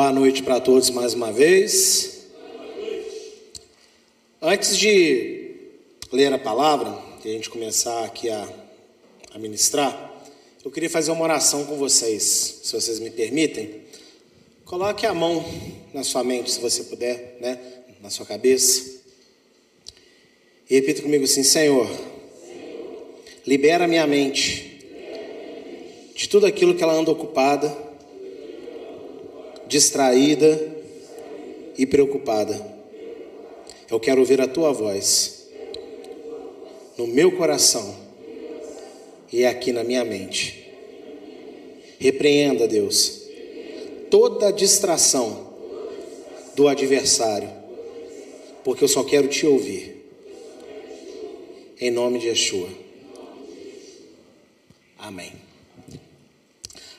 Boa noite para todos mais uma vez. Antes de ler a palavra, e a gente começar aqui a, a ministrar, eu queria fazer uma oração com vocês, se vocês me permitem. Coloque a mão na sua mente, se você puder, né? Na sua cabeça. E repita comigo assim: Senhor, libera minha mente de tudo aquilo que ela anda ocupada distraída e preocupada. Eu quero ouvir a tua voz no meu coração e aqui na minha mente. Repreenda, Deus, toda distração do adversário, porque eu só quero te ouvir. Em nome de Yeshua. Amém.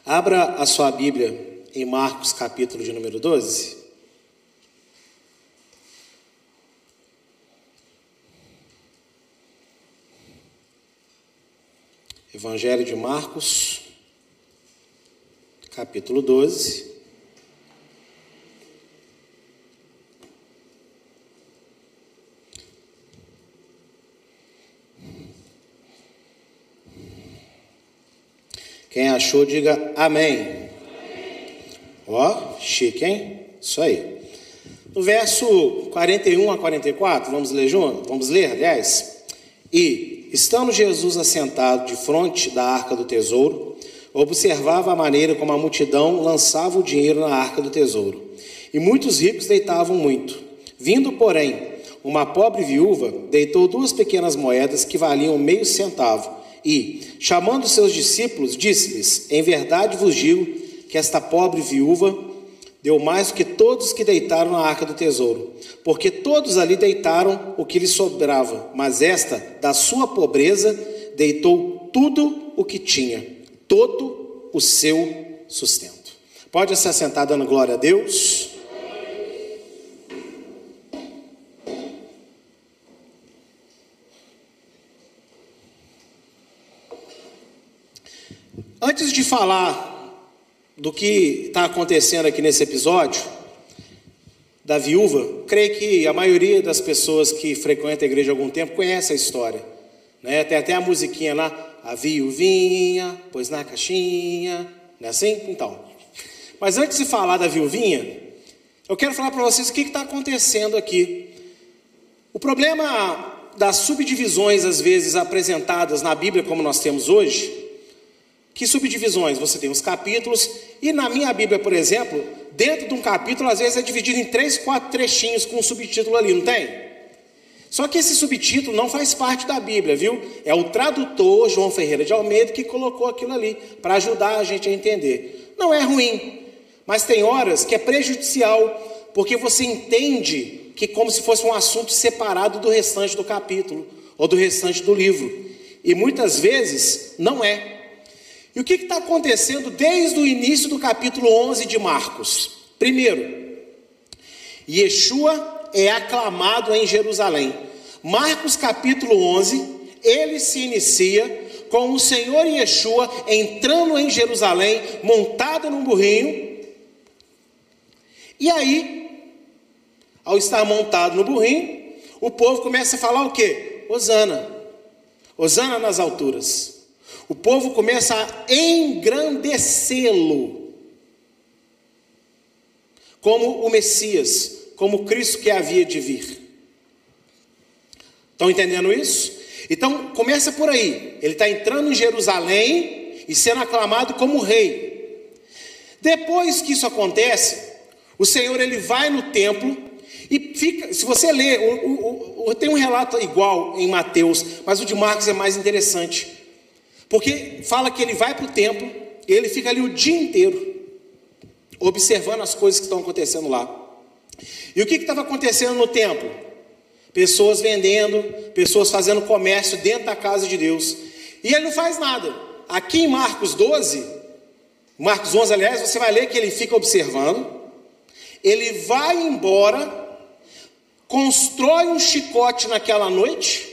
Abra a sua Bíblia em Marcos, capítulo de número 12? Evangelho de Marcos, capítulo 12. Quem achou, diga amém. Ó, chique, hein? Isso aí. No verso 41 a 44, vamos ler junto? Vamos ler, aliás? E, estando Jesus assentado de frente da arca do tesouro, observava a maneira como a multidão lançava o dinheiro na arca do tesouro. E muitos ricos deitavam muito. Vindo, porém, uma pobre viúva deitou duas pequenas moedas que valiam meio centavo. E, chamando seus discípulos, disse-lhes: Em verdade vos digo que esta pobre viúva deu mais do que todos que deitaram na arca do tesouro, porque todos ali deitaram o que lhe sobrava, mas esta, da sua pobreza, deitou tudo o que tinha, todo o seu sustento. Pode se assentar dando glória a Deus. Antes de falar do que está acontecendo aqui nesse episódio da viúva, creio que a maioria das pessoas que frequentam a igreja há algum tempo conhece a história. Né? Tem até a musiquinha lá, a viuvinha, pois na caixinha, não é assim? Então. Mas antes de falar da viuvinha, eu quero falar para vocês o que está acontecendo aqui. O problema das subdivisões, às vezes apresentadas na Bíblia, como nós temos hoje, que subdivisões? Você tem os capítulos, e na minha Bíblia, por exemplo, dentro de um capítulo, às vezes é dividido em três, quatro trechinhos com um subtítulo ali, não tem? Só que esse subtítulo não faz parte da Bíblia, viu? É o tradutor João Ferreira de Almeida que colocou aquilo ali para ajudar a gente a entender. Não é ruim, mas tem horas que é prejudicial, porque você entende que como se fosse um assunto separado do restante do capítulo ou do restante do livro. E muitas vezes não é. E o que está acontecendo desde o início do capítulo 11 de Marcos? Primeiro, Yeshua é aclamado em Jerusalém. Marcos capítulo 11, ele se inicia com o Senhor Yeshua entrando em Jerusalém, montado num burrinho. E aí, ao estar montado no burrinho, o povo começa a falar o quê? Osana. Osana nas alturas o povo começa a engrandecê-lo como o Messias, como Cristo que havia de vir. Estão entendendo isso? Então começa por aí. Ele está entrando em Jerusalém e sendo aclamado como rei. Depois que isso acontece, o Senhor ele vai no templo e fica. Se você ler, o, o, o, tem um relato igual em Mateus, mas o de Marcos é mais interessante. Porque fala que ele vai para o templo, ele fica ali o dia inteiro, observando as coisas que estão acontecendo lá. E o que estava acontecendo no templo? Pessoas vendendo, pessoas fazendo comércio dentro da casa de Deus. E ele não faz nada. Aqui em Marcos 12, Marcos 11, aliás, você vai ler que ele fica observando, ele vai embora, constrói um chicote naquela noite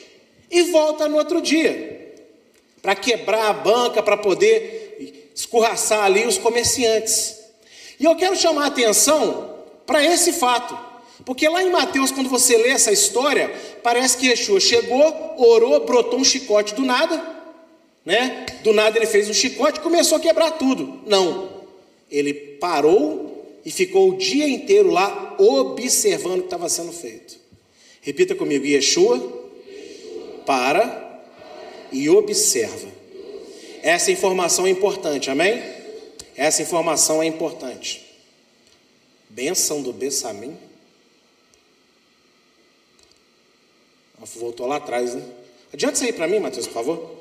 e volta no outro dia para quebrar a banca, para poder escorraçar ali os comerciantes. E eu quero chamar a atenção para esse fato. Porque lá em Mateus, quando você lê essa história, parece que Yeshua chegou, orou, brotou um chicote do nada, né? Do nada ele fez um chicote e começou a quebrar tudo. Não. Ele parou e ficou o dia inteiro lá observando o que estava sendo feito. Repita comigo: Yeshua, para e observa. Essa informação é importante, amém? Essa informação é importante. Benção do Bessamim. Voltou lá atrás, né? Adianta aí para mim, Matheus, por favor.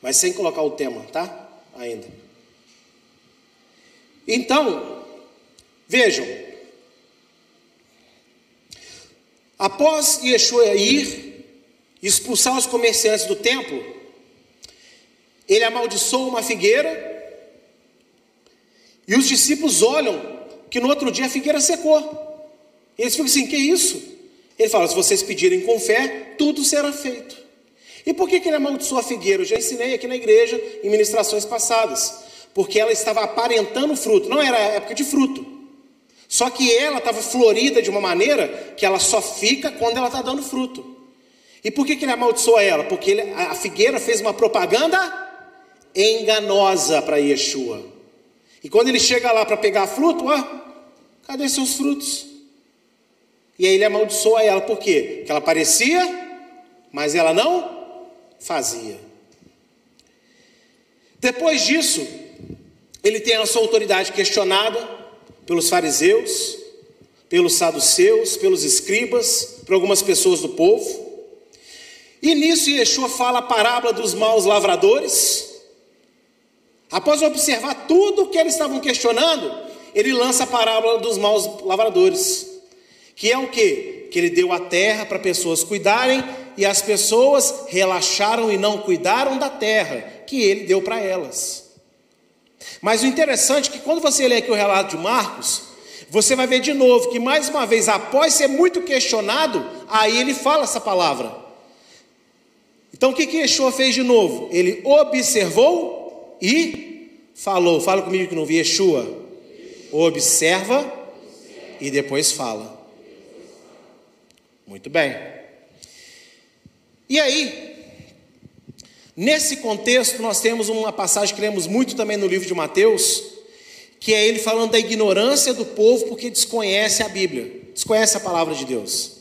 Mas sem colocar o tema, tá? Ainda. Então, vejam. Após Yeshua ir expulsar os comerciantes do templo, ele amaldiçoou uma figueira. E os discípulos olham que no outro dia a figueira secou. E eles ficam assim: que isso? Ele fala: se vocês pedirem com fé, tudo será feito. E por que, que ele amaldiçoou a figueira? Eu já ensinei aqui na igreja em ministrações passadas. Porque ela estava aparentando fruto, não era época de fruto. Só que ela estava florida de uma maneira que ela só fica quando ela está dando fruto. E por que, que ele amaldiçoou ela? Porque ele, a figueira fez uma propaganda enganosa para Yeshua. E quando ele chega lá para pegar fruto, ó, cadê seus frutos? E aí ele amaldiçoa ela, por quê? Porque ela parecia, mas ela não fazia. Depois disso, ele tem a sua autoridade questionada pelos fariseus, pelos saduceus, pelos escribas, por algumas pessoas do povo. E nisso Yeshua fala a parábola dos maus lavradores. Após observar tudo o que eles estavam questionando, ele lança a parábola dos maus lavradores. Que é o que? Que ele deu a terra para pessoas cuidarem e as pessoas relaxaram e não cuidaram da terra que ele deu para elas. Mas o interessante é que quando você lê aqui o relato de Marcos, você vai ver de novo que mais uma vez, após ser muito questionado, aí ele fala essa palavra. Então o que que Yeshua fez de novo? Ele observou e falou. Fala comigo que não vi Yeshua. Observa e depois fala. Muito bem. E aí, nesse contexto, nós temos uma passagem que lemos muito também no livro de Mateus, que é ele falando da ignorância do povo porque desconhece a Bíblia, desconhece a palavra de Deus.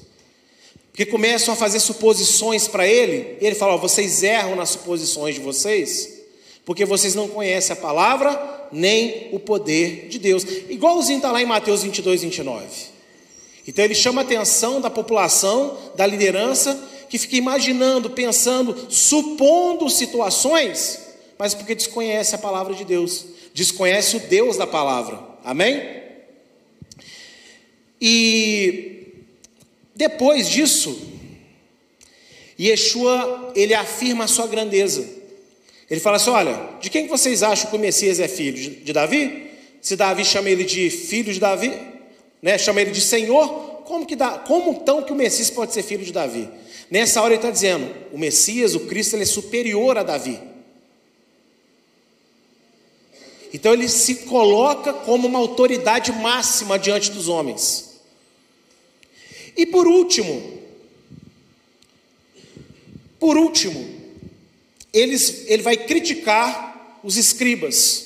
Porque começam a fazer suposições para ele, e ele fala: vocês erram nas suposições de vocês, porque vocês não conhecem a palavra nem o poder de Deus. Igualzinho está lá em Mateus 22, 29. Então ele chama a atenção da população, da liderança, que fica imaginando, pensando, supondo situações, mas porque desconhece a palavra de Deus, desconhece o Deus da palavra. Amém? E depois disso, Yeshua, ele afirma a sua grandeza. Ele fala assim: olha, de quem vocês acham que o Messias é filho? De Davi? Se Davi chama ele de filho de Davi, né, chama ele de Senhor, como, que dá, como então que o Messias pode ser filho de Davi? Nessa hora ele está dizendo, o Messias, o Cristo, ele é superior a Davi. Então ele se coloca como uma autoridade máxima diante dos homens. E por último, por último, eles, ele vai criticar os escribas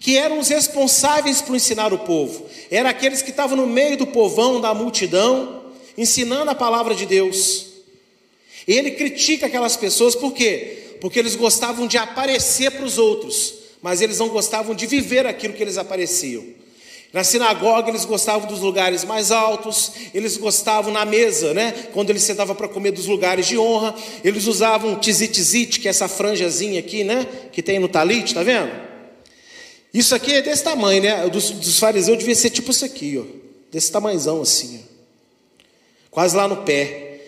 que eram os responsáveis por ensinar o povo, eram aqueles que estavam no meio do povão, da multidão, ensinando a palavra de Deus. E ele critica aquelas pessoas, por quê? Porque eles gostavam de aparecer para os outros, mas eles não gostavam de viver aquilo que eles apareciam. Na sinagoga eles gostavam dos lugares mais altos, eles gostavam na mesa, né? Quando eles sentavam para comer dos lugares de honra, eles usavam tizitizite, que é essa franjazinha aqui, né? Que tem no talite, tá vendo? Isso aqui é desse tamanho, né? Dos, dos fariseus devia ser tipo isso aqui, ó. Desse tamanhozão assim, ó. Quase lá no pé.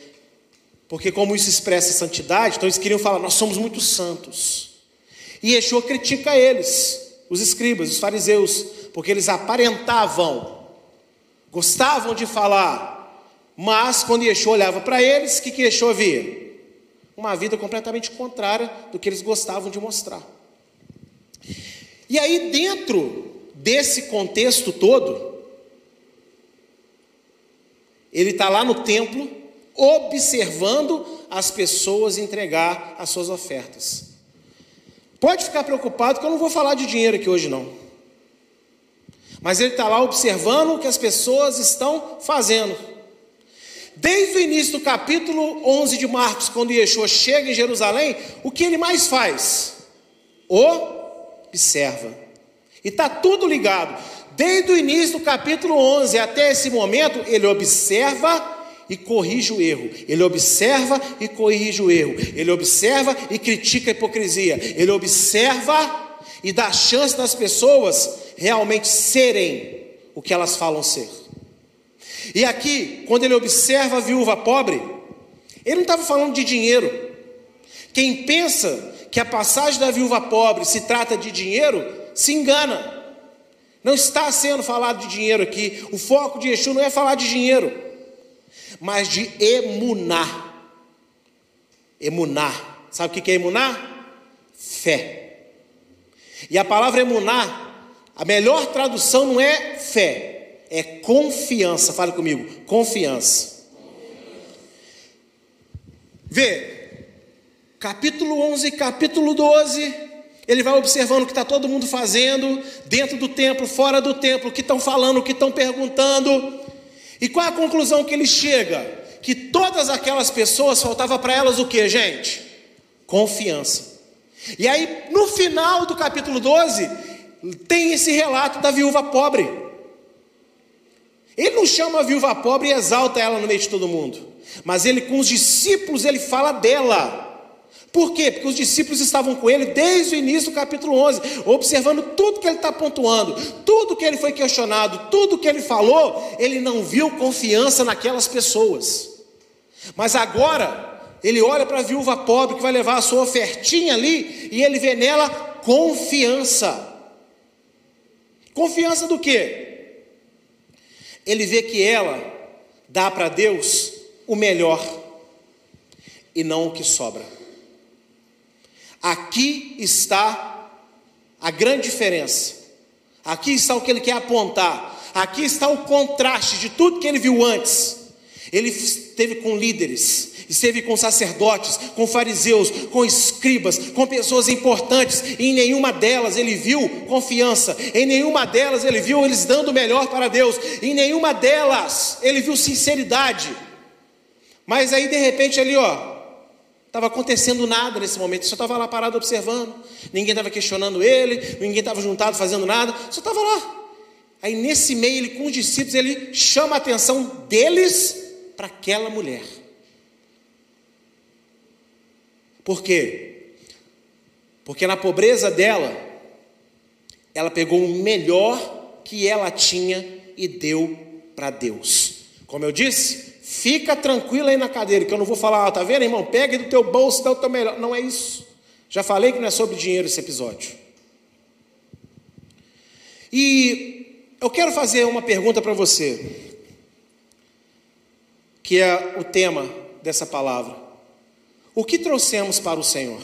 Porque como isso expressa santidade, então eles queriam falar, nós somos muito santos. E Yeshua critica eles, os escribas, os fariseus, porque eles aparentavam, gostavam de falar, mas quando Yeshua olhava para eles, o que, que Yeshua via? Uma vida completamente contrária do que eles gostavam de mostrar. E aí, dentro desse contexto todo, ele está lá no templo, observando as pessoas entregar as suas ofertas. Pode ficar preocupado que eu não vou falar de dinheiro aqui hoje, não. Mas ele está lá observando o que as pessoas estão fazendo. Desde o início do capítulo 11 de Marcos, quando Yeshua chega em Jerusalém, o que ele mais faz? Observa. E está tudo ligado. Desde o início do capítulo 11 até esse momento, ele observa e corrige o erro. Ele observa e corrige o erro. Ele observa e critica a hipocrisia. Ele observa e dá chance das pessoas realmente serem o que elas falam ser. E aqui, quando ele observa a viúva pobre, ele não estava falando de dinheiro. Quem pensa que a passagem da viúva pobre se trata de dinheiro, se engana. Não está sendo falado de dinheiro aqui. O foco de Yeshua não é falar de dinheiro, mas de emunar. Emunar. Sabe o que é emunar? Fé. E a palavra emunar a melhor tradução não é fé, é confiança. Fale comigo, confiança. Vê, capítulo 11, capítulo 12, ele vai observando o que está todo mundo fazendo, dentro do templo, fora do templo, o que estão falando, o que estão perguntando. E qual é a conclusão que ele chega? Que todas aquelas pessoas faltava para elas o que, gente? Confiança. E aí, no final do capítulo 12, tem esse relato da viúva pobre. Ele não chama a viúva pobre e exalta ela no meio de todo mundo, mas ele com os discípulos ele fala dela. Por quê? Porque os discípulos estavam com ele desde o início do capítulo 11, observando tudo que ele está pontuando, tudo que ele foi questionado, tudo que ele falou, ele não viu confiança naquelas pessoas. Mas agora, ele olha para a viúva pobre que vai levar a sua ofertinha ali, e ele vê nela confiança. Confiança do quê? Ele vê que ela dá para Deus o melhor e não o que sobra. Aqui está a grande diferença. Aqui está o que ele quer apontar. Aqui está o contraste de tudo que ele viu antes. Ele esteve com líderes, esteve com sacerdotes, com fariseus, com escribas, com pessoas importantes, e em nenhuma delas ele viu confiança, em nenhuma delas ele viu eles dando o melhor para Deus, em nenhuma delas ele viu sinceridade. Mas aí de repente ali, ó, estava acontecendo nada nesse momento, só estava lá parado observando, ninguém estava questionando ele, ninguém estava juntado fazendo nada, só estava lá. Aí nesse meio, ele com os discípulos, ele chama a atenção deles para aquela mulher. Por quê? Porque na pobreza dela, ela pegou o melhor que ela tinha e deu para Deus. Como eu disse, fica tranquila aí na cadeira, que eu não vou falar, ah, tá vendo, irmão? Pega do teu bolso, dá o teu melhor. Não é isso. Já falei que não é sobre dinheiro esse episódio. E eu quero fazer uma pergunta para você, que é o tema dessa palavra. O que trouxemos para o Senhor?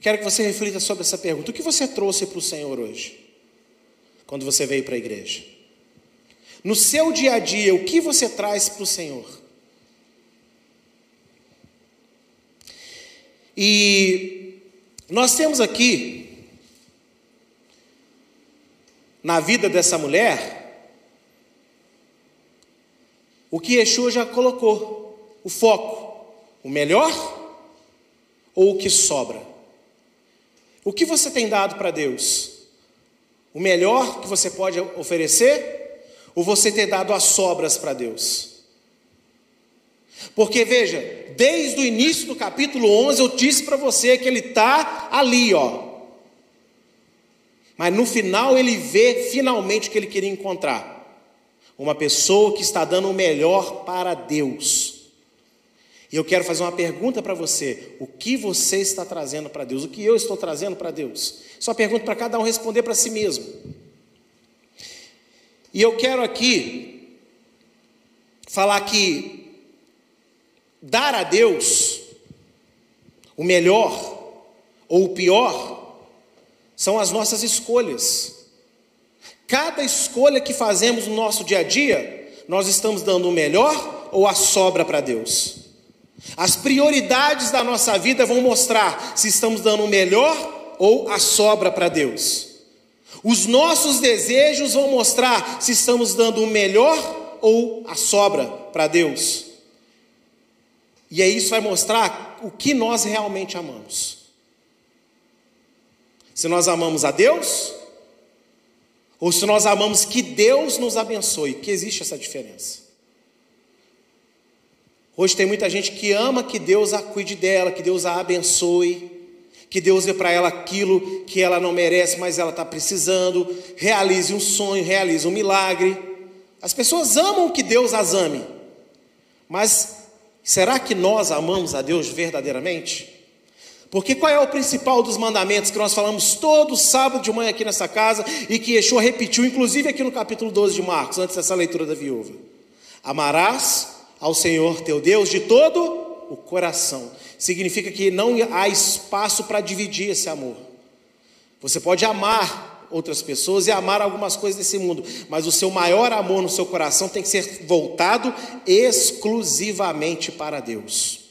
Quero que você reflita sobre essa pergunta. O que você trouxe para o Senhor hoje? Quando você veio para a igreja? No seu dia a dia, o que você traz para o Senhor? E nós temos aqui, na vida dessa mulher, o que Yeshua já colocou, o foco, o melhor ou o que sobra? O que você tem dado para Deus? O melhor que você pode oferecer ou você ter dado as sobras para Deus? Porque veja, desde o início do capítulo 11 eu disse para você que ele está ali, ó. Mas no final ele vê finalmente o que ele queria encontrar. Uma pessoa que está dando o melhor para Deus. E eu quero fazer uma pergunta para você: o que você está trazendo para Deus? O que eu estou trazendo para Deus? Só pergunto para cada um responder para si mesmo. E eu quero aqui falar que dar a Deus o melhor ou o pior são as nossas escolhas. Cada escolha que fazemos no nosso dia a dia, nós estamos dando o melhor ou a sobra para Deus. As prioridades da nossa vida vão mostrar se estamos dando o melhor ou a sobra para Deus. Os nossos desejos vão mostrar se estamos dando o melhor ou a sobra para Deus. E aí isso vai mostrar o que nós realmente amamos. Se nós amamos a Deus, ou se nós amamos que Deus nos abençoe, que existe essa diferença. Hoje tem muita gente que ama que Deus a cuide dela, que Deus a abençoe, que Deus dê para ela aquilo que ela não merece, mas ela está precisando, realize um sonho, realize um milagre. As pessoas amam que Deus as ame, mas será que nós amamos a Deus verdadeiramente? Porque qual é o principal dos mandamentos que nós falamos todo sábado de manhã aqui nessa casa e que Yeshua repetiu, inclusive aqui no capítulo 12 de Marcos, antes dessa leitura da viúva? Amarás ao Senhor teu Deus de todo o coração. Significa que não há espaço para dividir esse amor. Você pode amar outras pessoas e amar algumas coisas desse mundo, mas o seu maior amor no seu coração tem que ser voltado exclusivamente para Deus.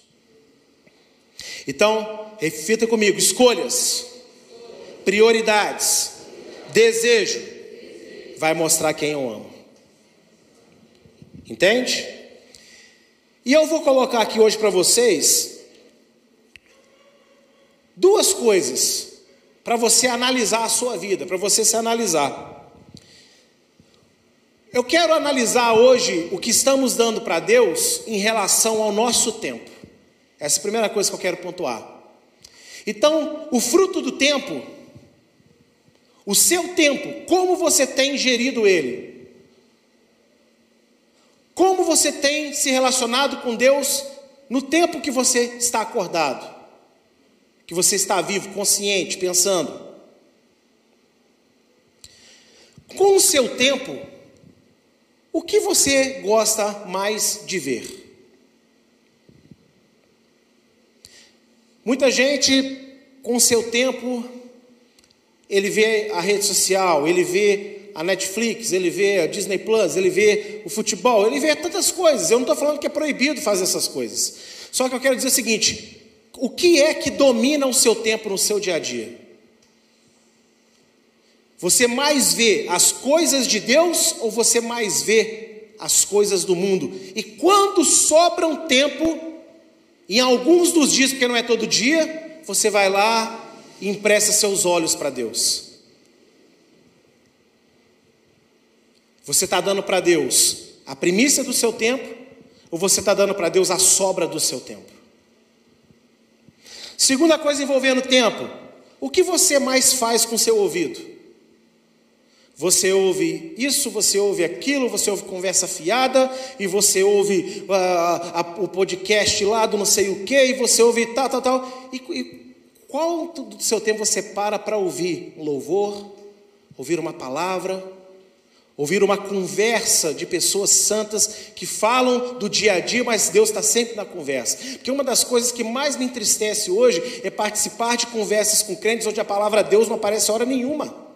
Então, reflita comigo: escolhas, prioridades, desejo, vai mostrar quem eu amo. Entende? E eu vou colocar aqui hoje para vocês duas coisas para você analisar a sua vida, para você se analisar. Eu quero analisar hoje o que estamos dando para Deus em relação ao nosso tempo. Essa é a primeira coisa que eu quero pontuar. Então, o fruto do tempo, o seu tempo, como você tem gerido ele? Como você tem se relacionado com Deus no tempo que você está acordado? Que você está vivo, consciente, pensando? Com o seu tempo, o que você gosta mais de ver? Muita gente, com seu tempo, ele vê a rede social, ele vê a Netflix, ele vê a Disney Plus, ele vê o futebol, ele vê tantas coisas. Eu não estou falando que é proibido fazer essas coisas. Só que eu quero dizer o seguinte: o que é que domina o seu tempo no seu dia a dia? Você mais vê as coisas de Deus ou você mais vê as coisas do mundo? E quando sobra um tempo em alguns dos dias, porque não é todo dia, você vai lá e empresta seus olhos para Deus. Você está dando para Deus a primícia do seu tempo, ou você está dando para Deus a sobra do seu tempo? Segunda coisa envolvendo tempo: o que você mais faz com seu ouvido? Você ouve isso, você ouve aquilo, você ouve conversa fiada, e você ouve uh, o podcast lá do não sei o que, e você ouve tal, tal, tal. E, e do seu tempo você para para ouvir um louvor, ouvir uma palavra, ouvir uma conversa de pessoas santas que falam do dia a dia, mas Deus está sempre na conversa. Porque uma das coisas que mais me entristece hoje é participar de conversas com crentes onde a palavra Deus não aparece hora nenhuma.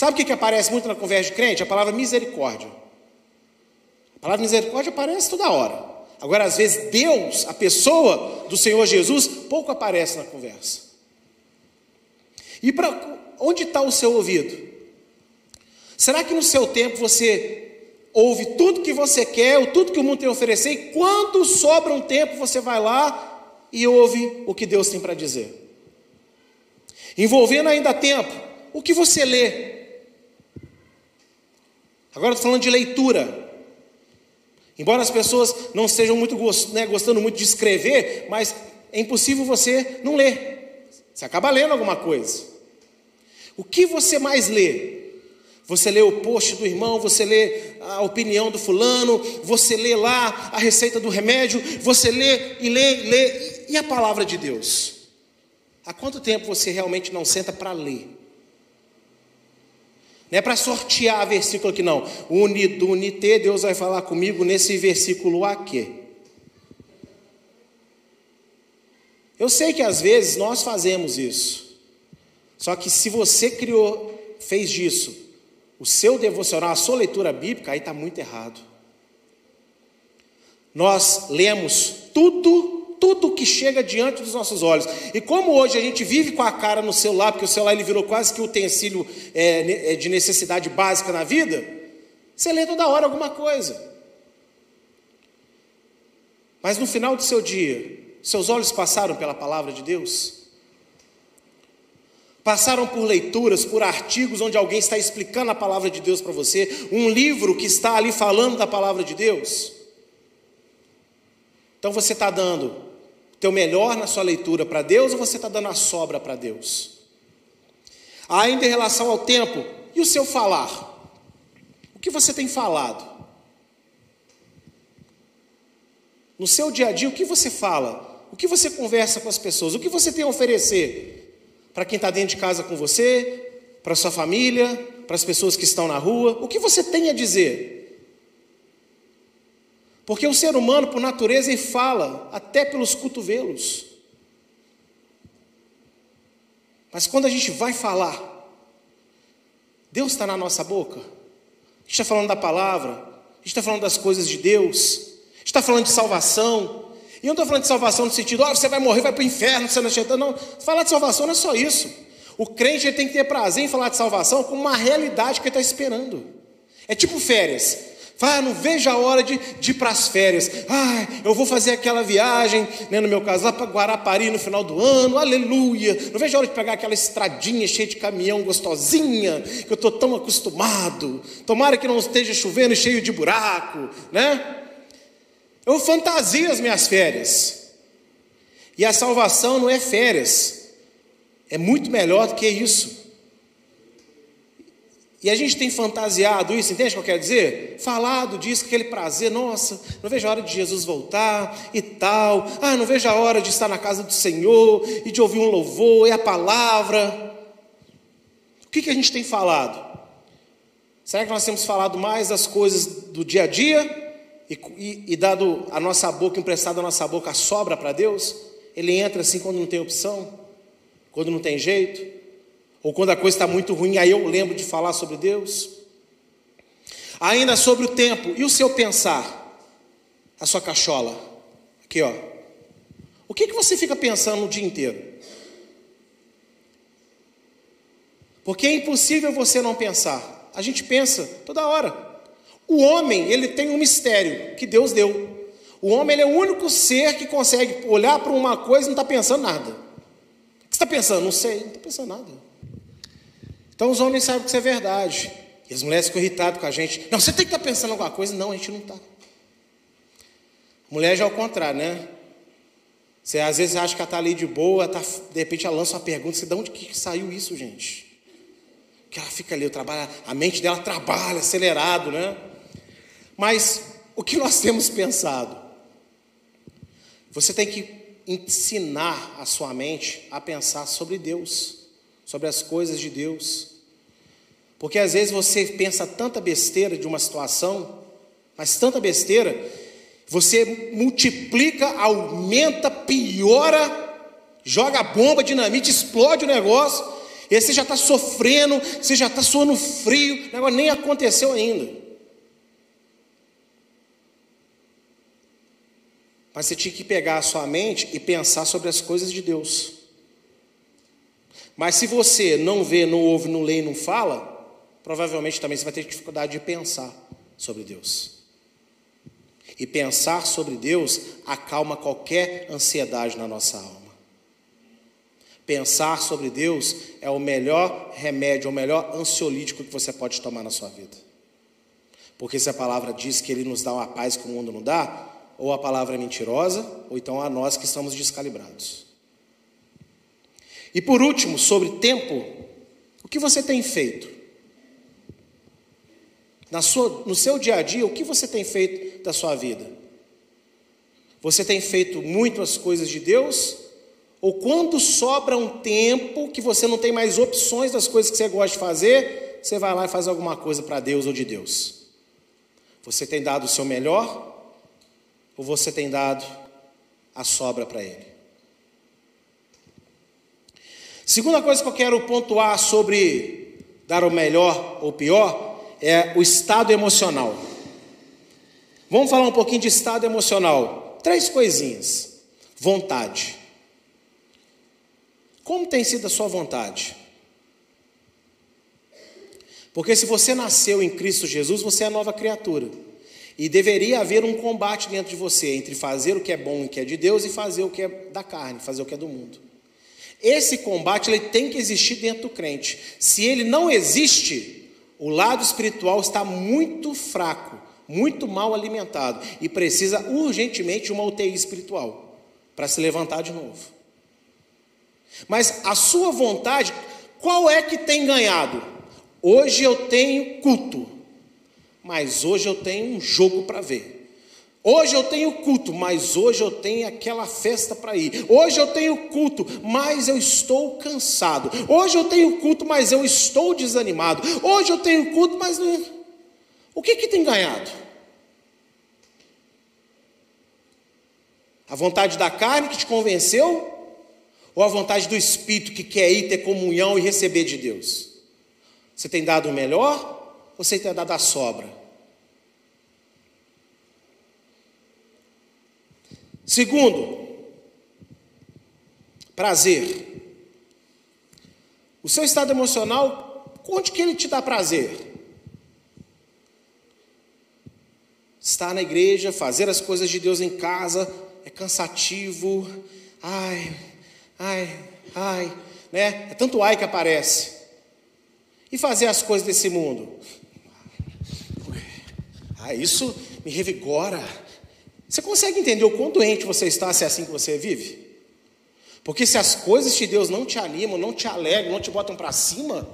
Sabe o que, que aparece muito na conversa de crente? A palavra misericórdia. A palavra misericórdia aparece toda hora. Agora, às vezes, Deus, a pessoa do Senhor Jesus, pouco aparece na conversa. E para onde está o seu ouvido? Será que no seu tempo você ouve tudo que você quer, ou tudo que o mundo tem a oferecer, e quando sobra um tempo você vai lá e ouve o que Deus tem para dizer? Envolvendo ainda tempo, o que você lê? Agora estou falando de leitura. Embora as pessoas não estejam muito né, gostando muito de escrever, mas é impossível você não ler. Você acaba lendo alguma coisa. O que você mais lê? Você lê o post do irmão, você lê a opinião do fulano, você lê lá a receita do remédio, você lê e lê e lê. E a palavra de Deus? Há quanto tempo você realmente não senta para ler? Não é para sortear versículo aqui, não. Uni, do unite, Deus vai falar comigo nesse versículo aqui. Eu sei que às vezes nós fazemos isso. Só que se você criou, fez disso, o seu devocional, a sua leitura bíblica, aí está muito errado. Nós lemos tudo, tudo que chega diante dos nossos olhos. E como hoje a gente vive com a cara no celular, porque o celular ele virou quase que utensílio é, é de necessidade básica na vida, você lê toda hora alguma coisa. Mas no final do seu dia, seus olhos passaram pela palavra de Deus? Passaram por leituras, por artigos onde alguém está explicando a palavra de Deus para você, um livro que está ali falando da palavra de Deus? Então você está dando teu melhor na sua leitura para Deus ou você está dando a sobra para Deus? Ainda em relação ao tempo, e o seu falar? O que você tem falado? No seu dia a dia, o que você fala? O que você conversa com as pessoas? O que você tem a oferecer para quem está dentro de casa com você, para sua família, para as pessoas que estão na rua? O que você tem a dizer? Porque o ser humano, por natureza, ele fala até pelos cotovelos. Mas quando a gente vai falar, Deus está na nossa boca. A gente está falando da palavra, a gente está falando das coisas de Deus, a gente está falando de salvação. E eu não estou falando de salvação no sentido, oh, você vai morrer, vai para o inferno, você não é Não, falar de salvação não é só isso. O crente tem que ter prazer em falar de salvação como uma realidade que ele está esperando. É tipo férias. Ah, não vejo a hora de, de ir para as férias. Ah, eu vou fazer aquela viagem, né, no meu caso, lá para Guarapari no final do ano, aleluia. Não vejo a hora de pegar aquela estradinha cheia de caminhão gostosinha, que eu estou tão acostumado. Tomara que não esteja chovendo e cheio de buraco, né? Eu fantasio as minhas férias. E a salvação não é férias, é muito melhor do que isso. E a gente tem fantasiado isso, entende o que eu quero dizer? Falado disso, aquele prazer, nossa, não vejo a hora de Jesus voltar e tal. Ah, não vejo a hora de estar na casa do Senhor e de ouvir um louvor e a palavra. O que, que a gente tem falado? Será que nós temos falado mais das coisas do dia a dia e, e, e dado a nossa boca, emprestado a nossa boca, a sobra para Deus? Ele entra assim quando não tem opção, quando não tem jeito. Ou quando a coisa está muito ruim, aí eu lembro de falar sobre Deus. Ainda sobre o tempo e o seu pensar, a sua cachola. Aqui, ó. O que, que você fica pensando o dia inteiro? Porque é impossível você não pensar. A gente pensa toda hora. O homem, ele tem um mistério que Deus deu. O homem ele é o único ser que consegue olhar para uma coisa e não está pensando nada. O que você está pensando? Não sei, não está pensando nada. Então os homens sabem que isso é verdade. E as mulheres ficam irritadas com a gente. Não, você tem que estar pensando em alguma coisa. Não, a gente não está. Mulher já é o contrário, né? Você às vezes acha que ela está ali de boa, tá, de repente ela lança uma pergunta, você, de onde que saiu isso, gente? Que ela fica ali, trabalho, a mente dela trabalha acelerado, né? Mas o que nós temos pensado? Você tem que ensinar a sua mente a pensar sobre Deus, sobre as coisas de Deus. Porque às vezes você pensa tanta besteira de uma situação, mas tanta besteira, você multiplica, aumenta, piora, joga bomba, dinamite, explode o negócio, e aí você já está sofrendo, você já está suando frio, o negócio nem aconteceu ainda. Mas você tinha que pegar a sua mente e pensar sobre as coisas de Deus. Mas se você não vê, não ouve, não lê e não fala, provavelmente também você vai ter dificuldade de pensar sobre Deus. E pensar sobre Deus acalma qualquer ansiedade na nossa alma. Pensar sobre Deus é o melhor remédio, é o melhor ansiolítico que você pode tomar na sua vida. Porque se a palavra diz que Ele nos dá uma paz que o mundo não dá, ou a palavra é mentirosa, ou então a nós que estamos descalibrados. E por último, sobre tempo, o que você tem feito? Na sua, no seu dia a dia, o que você tem feito da sua vida? Você tem feito muito as coisas de Deus? Ou quando sobra um tempo que você não tem mais opções das coisas que você gosta de fazer, você vai lá e faz alguma coisa para Deus ou de Deus? Você tem dado o seu melhor? Ou você tem dado a sobra para Ele? Segunda coisa que eu quero pontuar sobre dar o melhor ou pior é o estado emocional. Vamos falar um pouquinho de estado emocional. Três coisinhas. Vontade. Como tem sido a sua vontade? Porque se você nasceu em Cristo Jesus, você é nova criatura. E deveria haver um combate dentro de você entre fazer o que é bom e que é de Deus e fazer o que é da carne, fazer o que é do mundo. Esse combate ele tem que existir dentro do crente. Se ele não existe, o lado espiritual está muito fraco, muito mal alimentado e precisa urgentemente de uma UTI espiritual para se levantar de novo. Mas a sua vontade, qual é que tem ganhado? Hoje eu tenho culto, mas hoje eu tenho um jogo para ver. Hoje eu tenho culto, mas hoje eu tenho aquela festa para ir. Hoje eu tenho culto, mas eu estou cansado. Hoje eu tenho culto, mas eu estou desanimado. Hoje eu tenho culto, mas não... o que que tem ganhado? A vontade da carne que te convenceu ou a vontade do espírito que quer ir ter comunhão e receber de Deus? Você tem dado o melhor ou você tem dado a sobra? Segundo, prazer. O seu estado emocional, onde que ele te dá prazer? Estar na igreja, fazer as coisas de Deus em casa, é cansativo. Ai, ai, ai, né? É tanto ai que aparece. E fazer as coisas desse mundo? Ah, isso me revigora você consegue entender o quão doente você está se é assim que você vive? Porque se as coisas de Deus não te animam, não te alegram, não te botam para cima,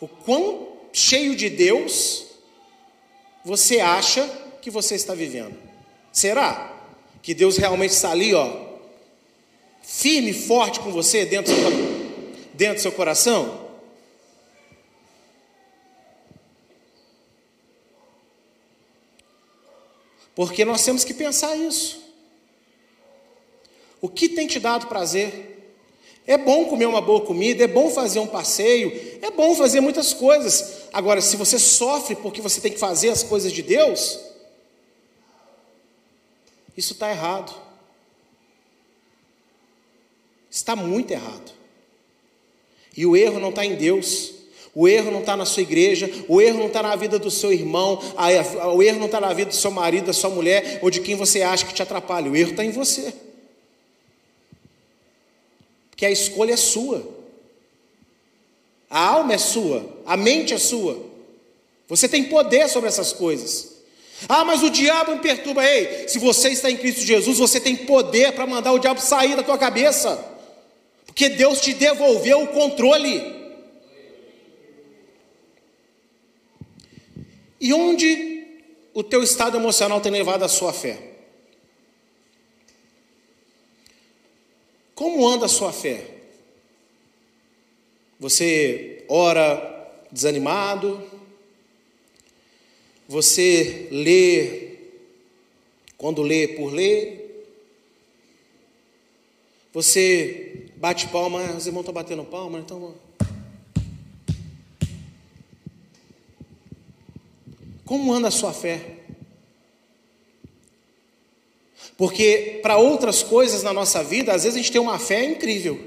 o quão cheio de Deus você acha que você está vivendo? Será que Deus realmente está ali, ó, firme, forte com você dentro do seu, dentro do seu coração? Porque nós temos que pensar isso. O que tem te dado prazer? É bom comer uma boa comida, é bom fazer um passeio, é bom fazer muitas coisas. Agora, se você sofre porque você tem que fazer as coisas de Deus, isso está errado. Está muito errado. E o erro não está em Deus. O erro não está na sua igreja, o erro não está na vida do seu irmão, o erro não está na vida do seu marido, da sua mulher, ou de quem você acha que te atrapalha. O erro está em você. Porque a escolha é sua. A alma é sua, a mente é sua. Você tem poder sobre essas coisas. Ah, mas o diabo me perturba. Ei, se você está em Cristo Jesus, você tem poder para mandar o diabo sair da tua cabeça. Porque Deus te devolveu o controle. E onde o teu estado emocional tem levado a sua fé? Como anda a sua fé? Você ora desanimado? Você lê quando lê por ler? Você bate palma, os irmãos estão batendo palma, então Como anda a sua fé? Porque para outras coisas na nossa vida, às vezes a gente tem uma fé incrível.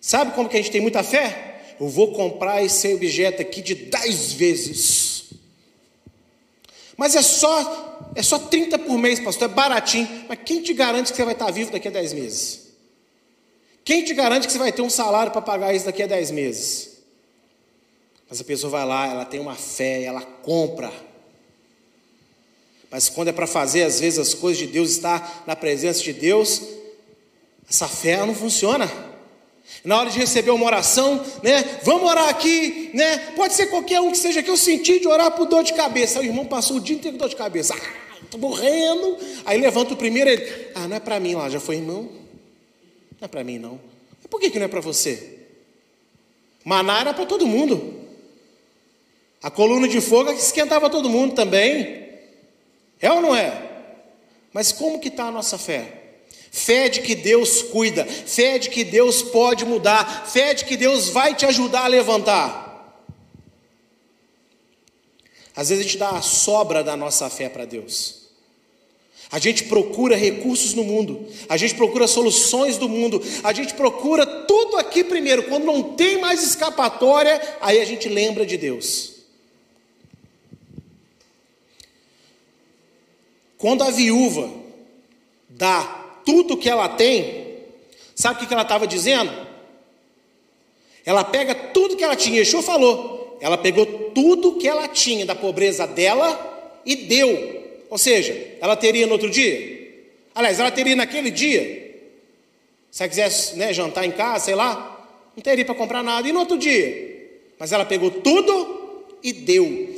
Sabe como que a gente tem muita fé? Eu vou comprar esse objeto aqui de 10 vezes. Mas é só é só 30 por mês, pastor, é baratinho. Mas quem te garante que você vai estar vivo daqui a 10 meses? Quem te garante que você vai ter um salário para pagar isso daqui a 10 meses? Mas a pessoa vai lá, ela tem uma fé, ela compra. Mas quando é para fazer, às vezes, as coisas de Deus, estar na presença de Deus, essa fé não funciona. Na hora de receber uma oração, né? Vamos orar aqui, né? Pode ser qualquer um que seja que eu senti de orar por dor de cabeça. O irmão passou o dia inteiro com dor de cabeça. Ah, estou morrendo. Aí levanta o primeiro ele, ah, não é para mim lá, já foi irmão? Não é para mim não. Por que, que não é para você? Maná era para todo mundo. A coluna de fogo é que esquentava todo mundo também. É ou não é? Mas como que está a nossa fé? Fé de que Deus cuida, fé de que Deus pode mudar, fé de que Deus vai te ajudar a levantar. Às vezes a gente dá a sobra da nossa fé para Deus. A gente procura recursos no mundo, a gente procura soluções do mundo, a gente procura tudo aqui primeiro. Quando não tem mais escapatória, aí a gente lembra de Deus. Quando a viúva dá tudo que ela tem, sabe o que ela estava dizendo? Ela pega tudo que ela tinha, Yeshua falou, ela pegou tudo que ela tinha da pobreza dela e deu ou seja, ela teria no outro dia? Aliás, ela teria naquele dia. Se ela quisesse né, jantar em casa, sei lá, não teria para comprar nada. E no outro dia? Mas ela pegou tudo e deu.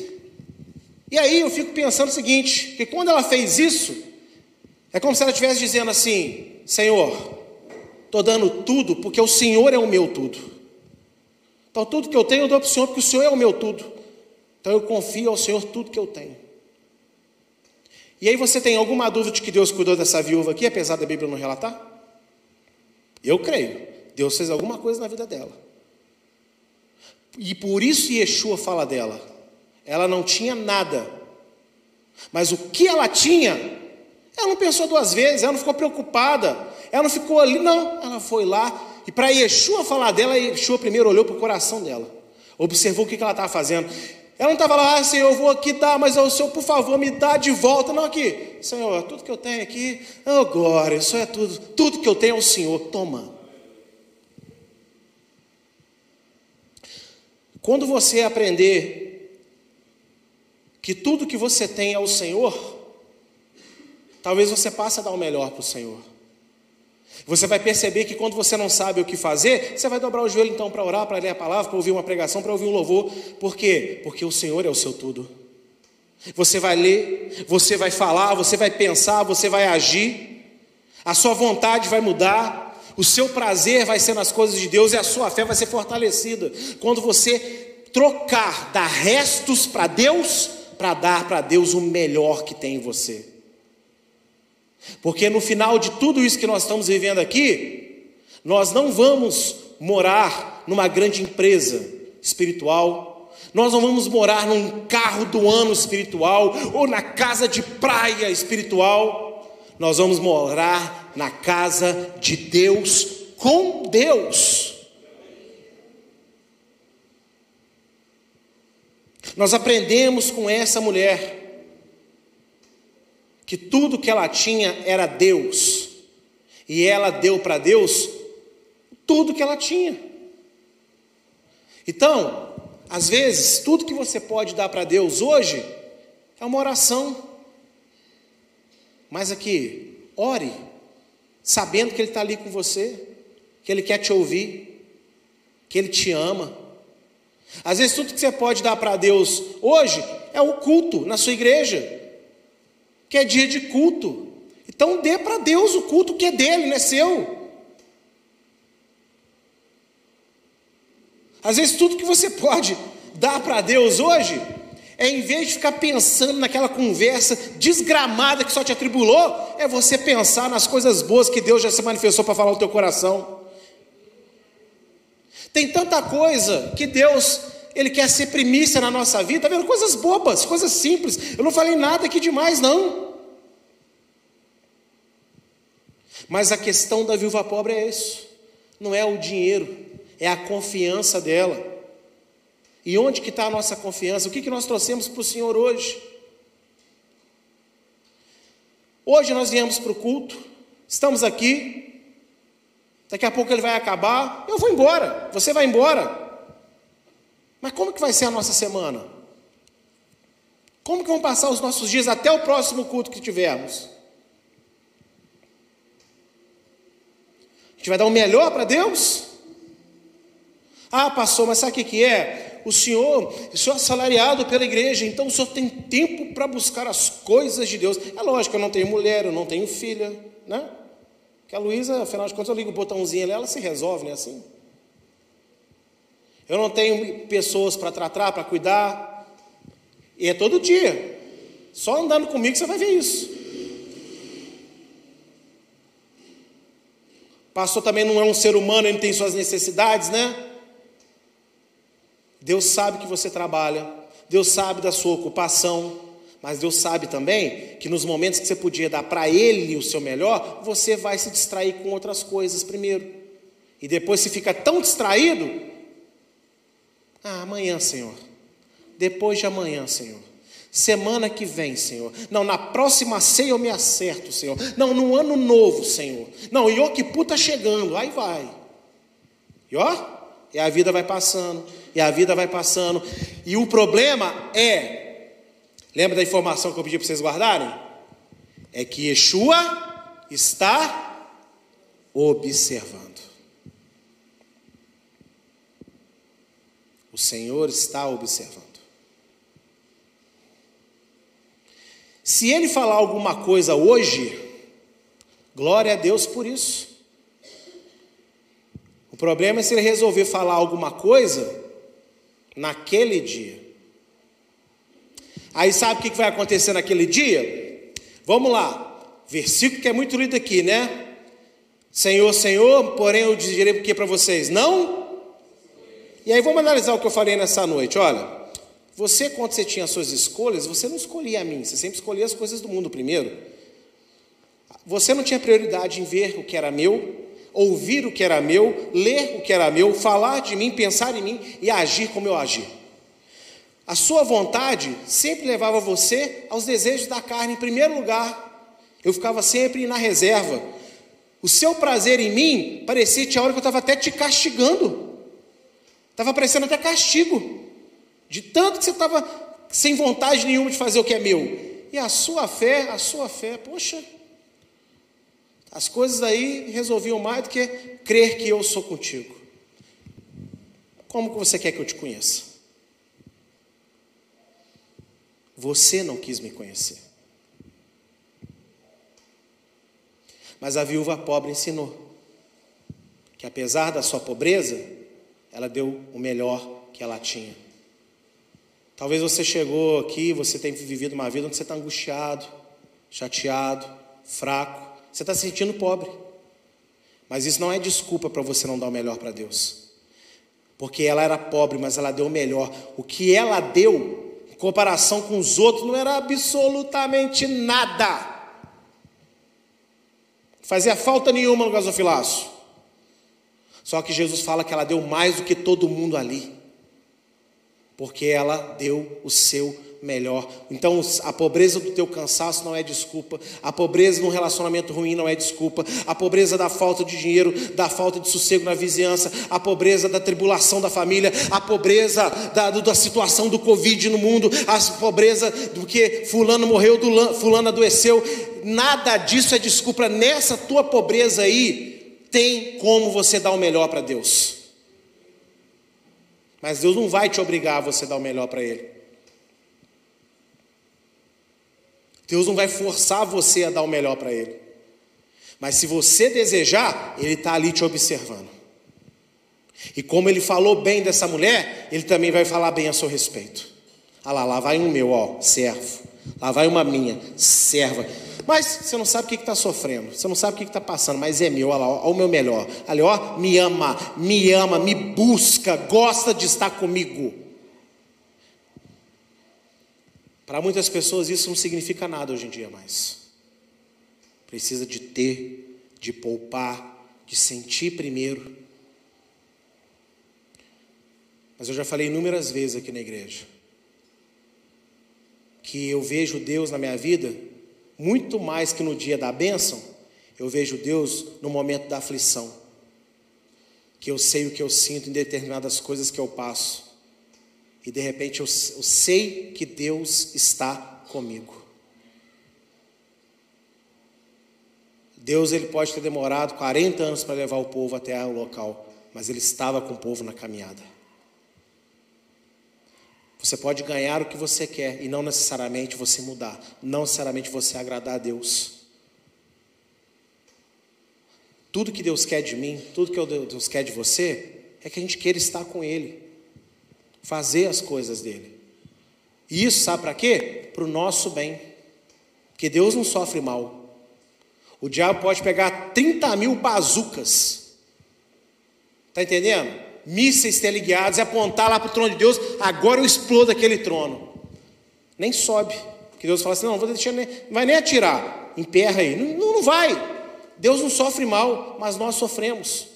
E aí eu fico pensando o seguinte: que quando ela fez isso, é como se ela estivesse dizendo assim: Senhor, estou dando tudo porque o Senhor é o meu tudo. Então tudo que eu tenho eu dou para o Senhor porque o Senhor é o meu tudo. Então eu confio ao Senhor tudo que eu tenho. E aí você tem alguma dúvida de que Deus cuidou dessa viúva aqui, apesar da Bíblia não relatar? Eu creio. Deus fez alguma coisa na vida dela. E por isso Yeshua fala dela. Ela não tinha nada. Mas o que ela tinha, ela não pensou duas vezes, ela não ficou preocupada, ela não ficou ali, não. Ela foi lá. E para Yeshua falar dela, Yeshua primeiro olhou para o coração dela, observou o que ela estava fazendo. Ela não estava lá, ah, Senhor, eu vou aqui dar, mas o Senhor, por favor, me dá de volta. Não, aqui, Senhor, tudo que eu tenho aqui, oh glória, isso é tudo, tudo que eu tenho é o Senhor, toma. Quando você aprender que tudo que você tem é o Senhor, talvez você passe a dar o melhor para o Senhor. Você vai perceber que quando você não sabe o que fazer, você vai dobrar o joelho então para orar, para ler a palavra, para ouvir uma pregação, para ouvir um louvor. Por quê? Porque o Senhor é o seu tudo. Você vai ler, você vai falar, você vai pensar, você vai agir, a sua vontade vai mudar, o seu prazer vai ser nas coisas de Deus e a sua fé vai ser fortalecida. Quando você trocar, dar restos para Deus, para dar para Deus o melhor que tem em você. Porque no final de tudo isso que nós estamos vivendo aqui, nós não vamos morar numa grande empresa espiritual, nós não vamos morar num carro do ano espiritual ou na casa de praia espiritual, nós vamos morar na casa de Deus com Deus. Nós aprendemos com essa mulher que tudo que ela tinha era Deus, e ela deu para Deus tudo que ela tinha. Então, às vezes, tudo que você pode dar para Deus hoje é uma oração. Mas aqui, ore, sabendo que Ele está ali com você, que Ele quer te ouvir, que Ele te ama. Às vezes, tudo que você pode dar para Deus hoje é o culto na sua igreja que é dia de culto. Então dê para Deus o culto que é dele, não é seu. Às vezes tudo que você pode dar para Deus hoje é em vez de ficar pensando naquela conversa desgramada que só te atribulou, é você pensar nas coisas boas que Deus já se manifestou para falar no teu coração. Tem tanta coisa que Deus ele quer ser primícia na nossa vida, tá vendo? Coisas bobas, coisas simples. Eu não falei nada aqui demais, não. Mas a questão da viúva pobre é isso. Não é o dinheiro, é a confiança dela. E onde que está a nossa confiança? O que, que nós trouxemos para o Senhor hoje? Hoje nós viemos para o culto, estamos aqui, daqui a pouco ele vai acabar, eu vou embora, você vai embora. Mas como que vai ser a nossa semana? Como que vão passar os nossos dias até o próximo culto que tivermos? gente vai dar o melhor para Deus? Ah, pastor, mas sabe o que, que é? O senhor, o senhor é assalariado pela igreja, então o senhor tem tempo para buscar as coisas de Deus. É lógico, eu não tenho mulher, eu não tenho filha, né? Que a Luísa, afinal de contas, eu ligo o botãozinho ali, ela se resolve, né? Assim. Eu não tenho pessoas para tratar, para cuidar. E é todo dia. Só andando comigo você vai ver isso. Pastor também não é um ser humano, ele tem suas necessidades, né? Deus sabe que você trabalha, Deus sabe da sua ocupação, mas Deus sabe também que nos momentos que você podia dar para Ele o seu melhor, você vai se distrair com outras coisas primeiro. E depois se fica tão distraído, ah, amanhã, Senhor. Depois de amanhã, Senhor. Semana que vem, Senhor. Não, na próxima ceia eu me acerto, Senhor. Não, no ano novo, Senhor. Não, Yom Kippur está chegando. Aí vai. E ó, e a vida vai passando, e a vida vai passando. E o problema é, lembra da informação que eu pedi para vocês guardarem? É que Yeshua está observando. O Senhor está observando. Se ele falar alguma coisa hoje, glória a Deus por isso. O problema é se ele resolver falar alguma coisa naquele dia. Aí sabe o que vai acontecer naquele dia? Vamos lá, versículo que é muito lido aqui, né? Senhor, Senhor, porém eu direi o que para vocês? Não? E aí vamos analisar o que eu falei nessa noite. Olha, você quando você tinha suas escolhas, você não escolhia a mim, você sempre escolhia as coisas do mundo primeiro. Você não tinha prioridade em ver o que era meu, ouvir o que era meu, ler o que era meu, falar de mim, pensar em mim e agir como eu agi. A sua vontade sempre levava você aos desejos da carne em primeiro lugar. Eu ficava sempre na reserva. O seu prazer em mim parecia tinha hora que eu estava até te castigando. Estava parecendo até castigo. De tanto que você estava sem vontade nenhuma de fazer o que é meu. E a sua fé, a sua fé, poxa, as coisas aí resolviam mais do que crer que eu sou contigo. Como que você quer que eu te conheça? Você não quis me conhecer. Mas a viúva pobre ensinou que apesar da sua pobreza, ela deu o melhor que ela tinha. Talvez você chegou aqui, você tem vivido uma vida onde você está angustiado, chateado, fraco. Você está se sentindo pobre. Mas isso não é desculpa para você não dar o melhor para Deus. Porque ela era pobre, mas ela deu o melhor. O que ela deu, em comparação com os outros, não era absolutamente nada. Fazia falta nenhuma no gasofilaço. Só que Jesus fala que ela deu mais do que todo mundo ali. Porque ela deu o seu melhor. Então, a pobreza do teu cansaço não é desculpa, a pobreza num relacionamento ruim não é desculpa, a pobreza da falta de dinheiro, da falta de sossego na vizinhança, a pobreza da tribulação da família, a pobreza da, da situação do Covid no mundo, a pobreza do que fulano morreu, do, fulano adoeceu, nada disso é desculpa. Nessa tua pobreza aí, tem como você dar o melhor para Deus. Mas Deus não vai te obrigar a você dar o melhor para Ele. Deus não vai forçar você a dar o melhor para Ele. Mas se você desejar, Ele está ali te observando. E como Ele falou bem dessa mulher, Ele também vai falar bem a seu respeito. Ah lá, lá vai um meu, ó, servo. Lá vai uma minha, serva. Mas você não sabe o que está sofrendo, você não sabe o que está passando, mas é meu, olha lá, ó, o meu melhor. Ali, ó, me ama, me ama, me busca, gosta de estar comigo. Para muitas pessoas isso não significa nada hoje em dia mais. Precisa de ter, de poupar, de sentir primeiro. Mas eu já falei inúmeras vezes aqui na igreja que eu vejo Deus na minha vida muito mais que no dia da bênção, eu vejo Deus no momento da aflição. Que eu sei o que eu sinto em determinadas coisas que eu passo e de repente eu, eu sei que Deus está comigo. Deus ele pode ter demorado 40 anos para levar o povo até o local, mas ele estava com o povo na caminhada. Você pode ganhar o que você quer e não necessariamente você mudar, não necessariamente você agradar a Deus. Tudo que Deus quer de mim, tudo que Deus quer de você, é que a gente queira estar com Ele fazer as coisas dele. E isso sabe para quê? Para o nosso bem. Porque Deus não sofre mal. O diabo pode pegar 30 mil bazucas. Está entendendo? Mísseis teleguiados e apontar lá para o trono de Deus. Agora eu explodo aquele trono. Nem sobe. Porque Deus fala assim: não, vou deixar nem, vai nem atirar. Emperra aí. Não, não vai. Deus não sofre mal, mas nós sofremos.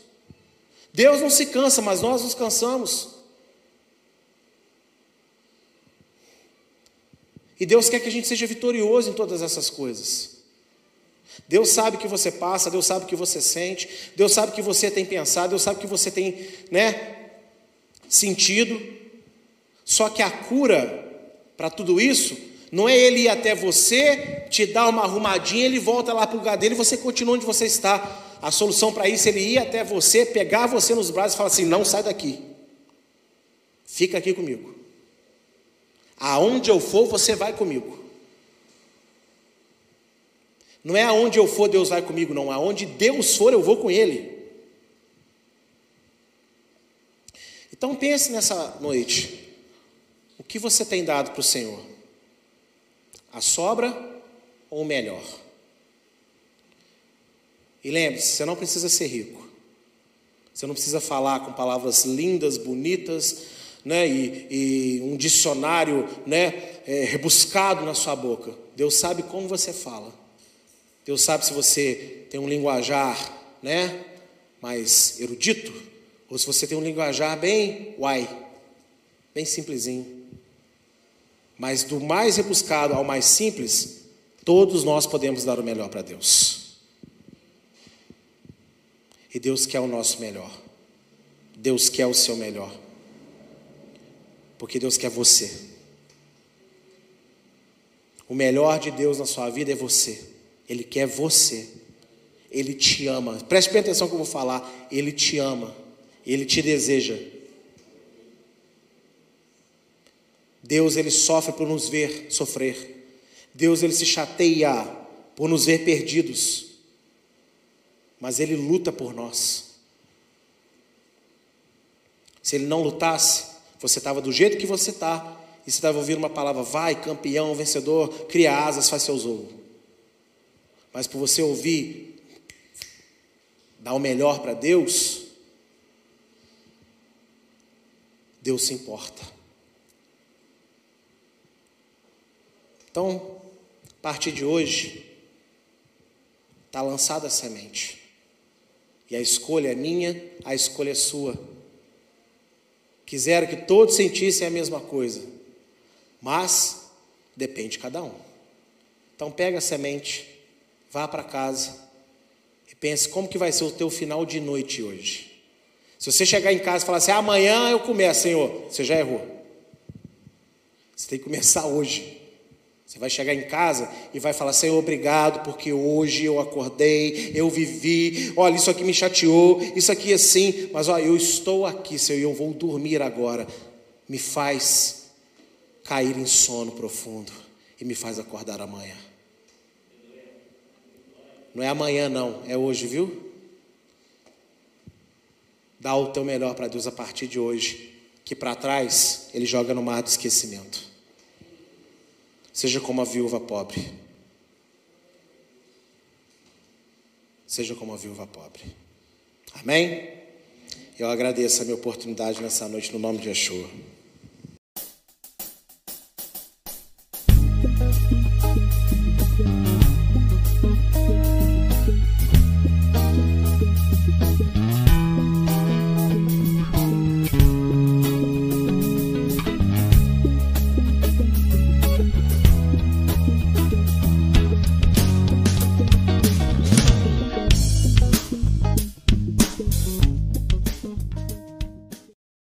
Deus não se cansa, mas nós nos cansamos. E Deus quer que a gente seja vitorioso em todas essas coisas. Deus sabe o que você passa, Deus sabe o que você sente, Deus sabe o que você tem pensado, Deus sabe o que você tem, né, sentido. Só que a cura para tudo isso não é ele ir até você, te dar uma arrumadinha, ele volta lá para o lugar dele e você continua onde você está. A solução para isso é ele ir até você, pegar você nos braços e falar assim: não sai daqui, fica aqui comigo. Aonde eu for, você vai comigo. Não é aonde eu for, Deus vai comigo, não. Aonde Deus for, eu vou com Ele. Então pense nessa noite. O que você tem dado para o Senhor? A sobra ou o melhor? E lembre-se, você não precisa ser rico. Você não precisa falar com palavras lindas, bonitas, né, e, e um dicionário né, é, rebuscado na sua boca. Deus sabe como você fala. Deus sabe se você tem um linguajar né, mais erudito, ou se você tem um linguajar bem uai, bem simplesinho. Mas do mais rebuscado ao mais simples, todos nós podemos dar o melhor para Deus. E Deus quer o nosso melhor. Deus quer o seu melhor. Porque Deus quer você. O melhor de Deus na sua vida é você. Ele quer você. Ele te ama. Preste bem atenção que eu vou falar. Ele te ama. Ele te deseja. Deus ele sofre por nos ver sofrer. Deus ele se chateia por nos ver perdidos. Mas ele luta por nós. Se ele não lutasse, você estava do jeito que você está, e você estava ouvindo uma palavra, vai, campeão, vencedor, cria asas, faz seus ovos. Mas por você ouvir, dar o melhor para Deus, Deus se importa. Então, a partir de hoje, está lançada a semente. E a escolha é minha, a escolha é sua. Quiseram que todos sentissem a mesma coisa, mas depende de cada um. Então pega a semente, vá para casa e pense como que vai ser o teu final de noite hoje. Se você chegar em casa e falar assim, amanhã eu começo, Senhor, você já errou. Você tem que começar hoje. Você vai chegar em casa e vai falar: Senhor, obrigado, porque hoje eu acordei, eu vivi. Olha, isso aqui me chateou, isso aqui é assim, mas olha, eu estou aqui, Senhor, e eu vou dormir agora. Me faz cair em sono profundo e me faz acordar amanhã. Não é amanhã, não, é hoje, viu? Dá o teu melhor para Deus a partir de hoje, que para trás Ele joga no mar do esquecimento. Seja como a viúva pobre. Seja como a viúva pobre. Amém? Eu agradeço a minha oportunidade nessa noite no nome de Yeshua.